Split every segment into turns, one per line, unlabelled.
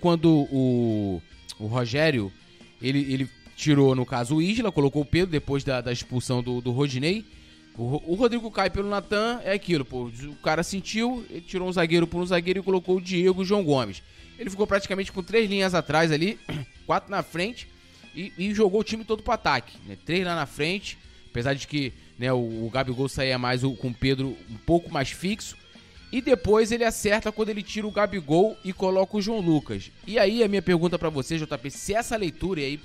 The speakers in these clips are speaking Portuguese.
quando o, o Rogério, ele, ele tirou, no caso, o Isla, colocou o Pedro depois da, da expulsão do, do Rodinei. O, o Rodrigo cai pelo Natan, é aquilo, pô. O cara sentiu, ele tirou um zagueiro por um zagueiro e colocou o Diego e o João Gomes. Ele ficou praticamente com três linhas atrás ali, quatro na frente, e, e jogou o time todo pro ataque. Né? Três lá na frente, apesar de que né, o, o Gabigol saía mais o, com o Pedro um pouco mais fixo. E depois ele acerta quando ele tira o Gabigol e coloca o João Lucas. E aí a minha pergunta para você, JP, se essa leitura e aí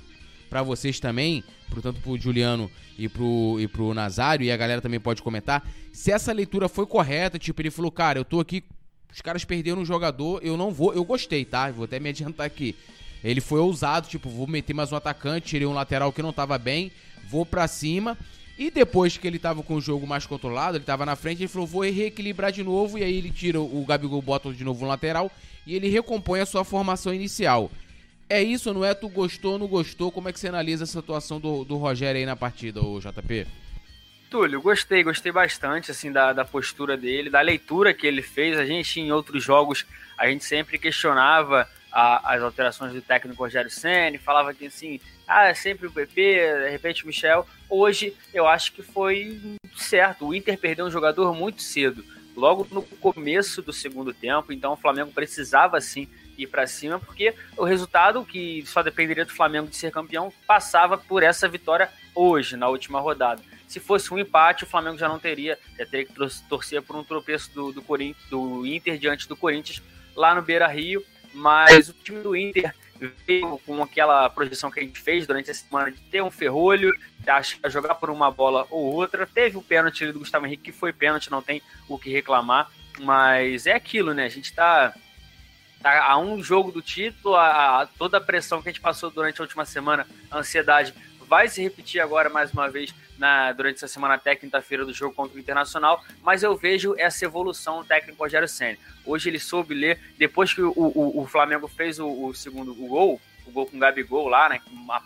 para vocês também, portanto pro Juliano e pro, e pro Nazário, e a galera também pode comentar, se essa leitura foi correta, tipo, ele falou, cara, eu tô aqui, os caras perderam um jogador, eu não vou, eu gostei, tá? Vou até me adiantar aqui. Ele foi ousado, tipo, vou meter mais um atacante, tirei um lateral que não tava bem, vou pra cima. E depois que ele tava com o jogo mais controlado, ele tava na frente, ele falou, vou reequilibrar de novo, e aí ele tira o Gabigol, bota de novo no lateral, e ele recompõe a sua formação inicial. É isso, não é? Tu gostou, não gostou? Como é que você analisa essa atuação do, do Rogério aí na partida, o JP?
Túlio, gostei, gostei bastante assim da, da postura dele, da leitura que ele fez. A gente em outros jogos a gente sempre questionava a, as alterações do técnico Rogério Ceni, falava que assim, ah, é sempre o PP, de repente o Michel. Hoje eu acho que foi certo. O Inter perdeu um jogador muito cedo, logo no começo do segundo tempo, então o Flamengo precisava sim ir para cima, porque o resultado, que só dependeria do Flamengo de ser campeão, passava por essa vitória hoje, na última rodada. Se fosse um empate, o Flamengo já não teria, já teria que torcer por um tropeço do, do, do Inter diante do Corinthians lá no Beira Rio. Mas o time do Inter veio com aquela projeção que a gente fez durante a semana de ter um ferrolho, jogar por uma bola ou outra. Teve o pênalti do Gustavo Henrique, que foi pênalti, não tem o que reclamar. Mas é aquilo, né? A gente tá Tá a um jogo do título, a, a, toda a pressão que a gente passou durante a última semana, a ansiedade vai se repetir agora mais uma vez na, durante essa semana até quinta-feira do jogo contra o Internacional, mas eu vejo essa evolução técnico Rogério Senna. Hoje ele soube ler, depois que o, o, o Flamengo fez o, o, segundo o gol, o gol com o Gabigol lá, né,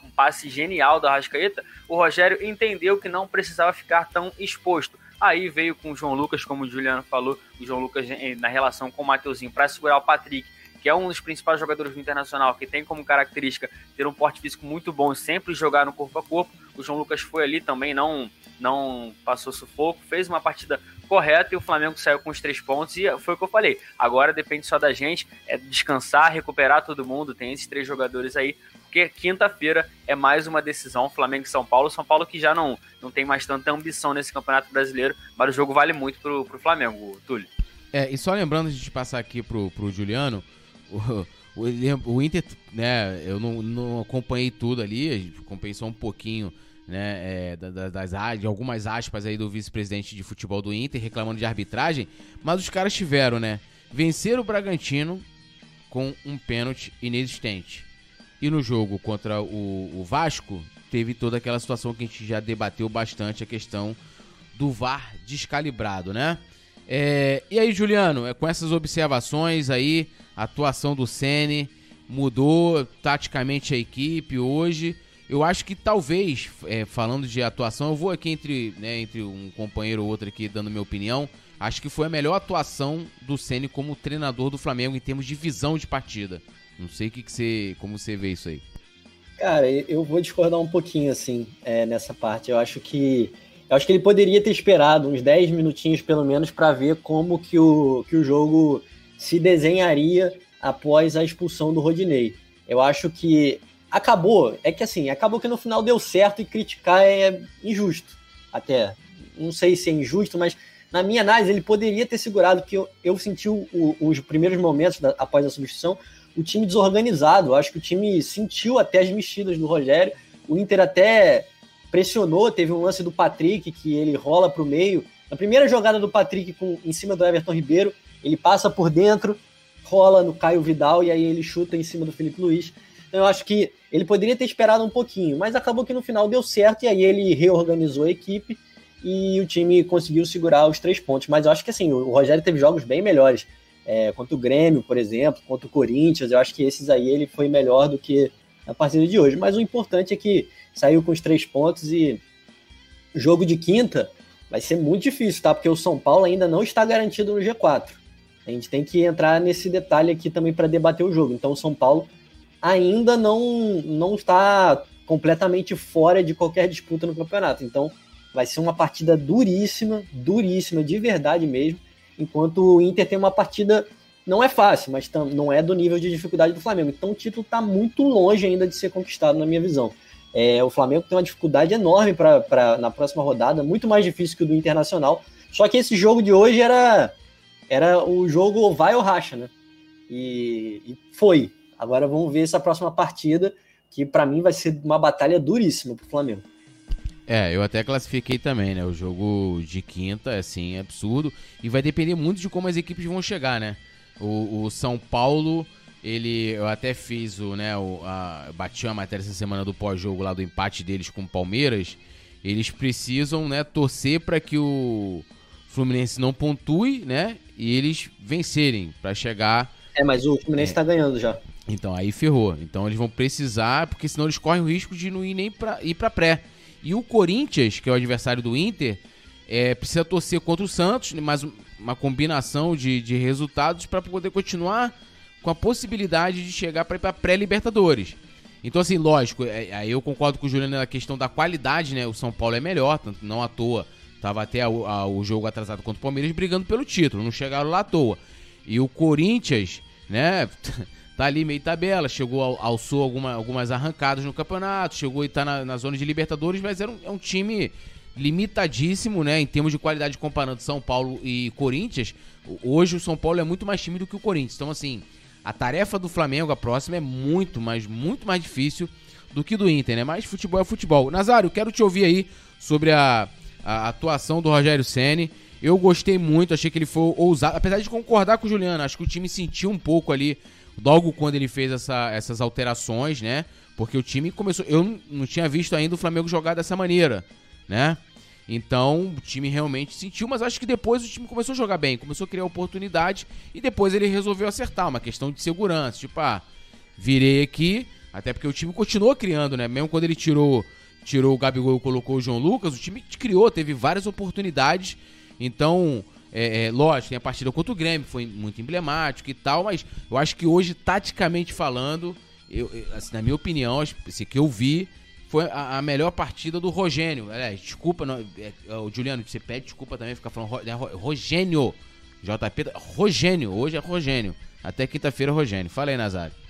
um passe genial da Rascaeta, o Rogério entendeu que não precisava ficar tão exposto. Aí veio com o João Lucas, como o Juliano falou, o João Lucas eh, na relação com o Mateuzinho para segurar o Patrick que é um dos principais jogadores do Internacional, que tem como característica ter um porte físico muito bom e sempre jogar no corpo a corpo. O João Lucas foi ali também, não, não passou sufoco, fez uma partida correta e o Flamengo saiu com os três pontos. E foi o que eu falei. Agora depende só da gente, é descansar, recuperar todo mundo. Tem esses três jogadores aí, porque quinta-feira é mais uma decisão Flamengo e São Paulo. São Paulo que já não, não tem mais tanta ambição nesse Campeonato Brasileiro, mas o jogo vale muito pro, pro Flamengo, Túlio.
É, e só lembrando de passar aqui pro, pro Juliano, o, o, Inter, né, eu não, não acompanhei tudo ali, acompanhei só um pouquinho né, é, das, das, de algumas aspas aí do vice-presidente de futebol do Inter reclamando de arbitragem, mas os caras tiveram, né, vencer o Bragantino com um pênalti inexistente. E no jogo contra o, o Vasco, teve toda aquela situação que a gente já debateu bastante, a questão do VAR descalibrado, né? É, e aí, Juliano, é, com essas observações aí, a atuação do Sene mudou taticamente a equipe hoje. Eu acho que talvez, é, falando de atuação, eu vou aqui entre, né, entre um companheiro ou outro aqui dando minha opinião. Acho que foi a melhor atuação do Ceni como treinador do Flamengo em termos de visão de partida. Não sei que, que você, como você vê isso aí.
Cara, eu vou discordar um pouquinho assim é, nessa parte. Eu acho que eu acho que ele poderia ter esperado uns 10 minutinhos pelo menos para ver como que o, que o jogo se desenharia após a expulsão do Rodinei. Eu acho que acabou, é que assim, acabou que no final deu certo e criticar é injusto. Até, não sei se é injusto, mas na minha análise ele poderia ter segurado, que eu, eu senti o, o, os primeiros momentos da, após a substituição, o time desorganizado. Eu acho que o time sentiu até as mexidas do Rogério. O Inter até pressionou, teve um lance do Patrick que ele rola para o meio. Na primeira jogada do Patrick com, em cima do Everton Ribeiro, ele passa por dentro, rola no Caio Vidal e aí ele chuta em cima do Felipe Luiz. Então eu acho que ele poderia ter esperado um pouquinho, mas acabou que no final deu certo e aí ele reorganizou a equipe e o time conseguiu segurar os três pontos. Mas eu acho que assim, o Rogério teve jogos bem melhores. É, contra o Grêmio, por exemplo, contra o Corinthians, eu acho que esses aí ele foi melhor do que na partida de hoje. Mas o importante é que saiu com os três pontos e jogo de quinta vai ser muito difícil, tá? Porque o São Paulo ainda não está garantido no G4. A gente tem que entrar nesse detalhe aqui também para debater o jogo. Então, o São Paulo ainda não, não está completamente fora de qualquer disputa no campeonato. Então, vai ser uma partida duríssima, duríssima, de verdade mesmo. Enquanto o Inter tem uma partida, não é fácil, mas não é do nível de dificuldade do Flamengo. Então, o título está muito longe ainda de ser conquistado, na minha visão. É, o Flamengo tem uma dificuldade enorme para na próxima rodada, muito mais difícil que o do Internacional. Só que esse jogo de hoje era, era o jogo vai ou racha, né? E, e foi. Agora vamos ver essa próxima partida, que para mim vai ser uma batalha duríssima pro Flamengo.
É, eu até classifiquei também, né? O jogo de quinta, assim, é absurdo. E vai depender muito de como as equipes vão chegar, né? O, o São Paulo ele, eu até fiz o, né, o, a, bati a matéria essa semana do pós-jogo lá do empate deles com o Palmeiras. Eles precisam, né, torcer para que o Fluminense não pontue, né, e eles vencerem para chegar.
É, mas o Fluminense está é, ganhando já.
Então aí ferrou. Então eles vão precisar, porque senão eles correm o risco de não ir nem para ir para pré. E o Corinthians, que é o adversário do Inter, é, precisa torcer contra o Santos, mais uma combinação de, de resultados para poder continuar com a possibilidade de chegar para ir para pré-Libertadores. Então, assim, lógico, é, aí eu concordo com o Juliano na questão da qualidade, né? O São Paulo é melhor, tanto não à toa. Tava até a, a, o jogo atrasado contra o Palmeiras brigando pelo título, não chegaram lá à toa. E o Corinthians, né? tá ali meio tabela, chegou, ao, alçou alguma, algumas arrancadas no campeonato, chegou e tá na, na zona de Libertadores, mas era um, é um time limitadíssimo, né? Em termos de qualidade comparando São Paulo e Corinthians. Hoje o São Paulo é muito mais time do que o Corinthians. Então, assim, a tarefa do Flamengo, a próxima, é muito, mas muito mais difícil do que do Inter, né? Mas futebol é futebol. Nazário, quero te ouvir aí sobre a, a atuação do Rogério Ceni. Eu gostei muito, achei que ele foi ousado. Apesar de concordar com o Juliano, acho que o time sentiu um pouco ali, logo quando ele fez essa, essas alterações, né? Porque o time começou. Eu não tinha visto ainda o Flamengo jogar dessa maneira, né? Então o time realmente sentiu, mas acho que depois o time começou a jogar bem, começou a criar oportunidade e depois ele resolveu acertar, uma questão de segurança. Tipo, ah, virei aqui, até porque o time continuou criando, né? Mesmo quando ele tirou, tirou o Gabigol e colocou o João Lucas, o time criou, teve várias oportunidades. Então, é, é, lógico, tem a partida contra o Grêmio, foi muito emblemático e tal, mas eu acho que hoje, taticamente falando, eu, assim, na minha opinião, esse que eu vi foi a, a, melhor partida do Rogênio. É, desculpa, não, é, é, o Juliano, você pede desculpa também, fica falando é, Rogênio. JP, Rogênio, hoje é Rogênio. Até quinta-feira, Rogênio. Fala aí, Nazário.